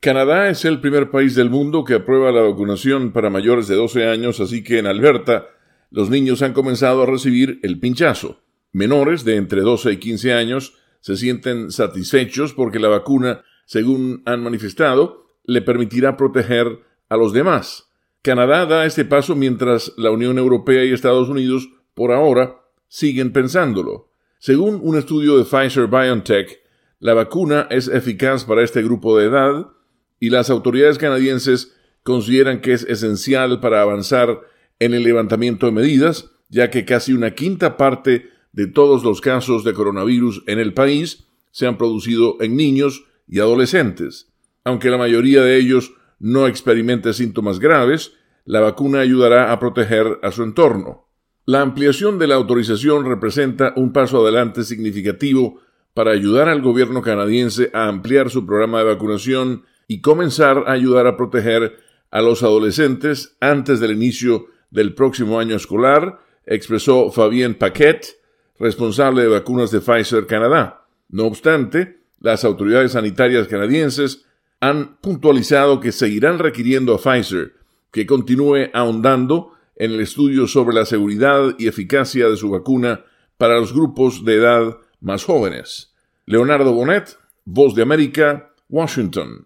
Canadá es el primer país del mundo que aprueba la vacunación para mayores de 12 años, así que en Alberta los niños han comenzado a recibir el pinchazo. Menores de entre 12 y 15 años se sienten satisfechos porque la vacuna, según han manifestado, le permitirá proteger a los demás. Canadá da este paso mientras la Unión Europea y Estados Unidos, por ahora, siguen pensándolo. Según un estudio de Pfizer BioNTech, la vacuna es eficaz para este grupo de edad y las autoridades canadienses consideran que es esencial para avanzar en el levantamiento de medidas, ya que casi una quinta parte de todos los casos de coronavirus en el país se han producido en niños y adolescentes. Aunque la mayoría de ellos no experimente síntomas graves, la vacuna ayudará a proteger a su entorno. La ampliación de la autorización representa un paso adelante significativo para ayudar al gobierno canadiense a ampliar su programa de vacunación y comenzar a ayudar a proteger a los adolescentes antes del inicio del próximo año escolar, expresó Fabien Paquet, responsable de vacunas de Pfizer Canadá. No obstante, las autoridades sanitarias canadienses han puntualizado que seguirán requiriendo a Pfizer que continúe ahondando en el estudio sobre la seguridad y eficacia de su vacuna para los grupos de edad más jóvenes. Leonardo Bonet, Voz de América, Washington.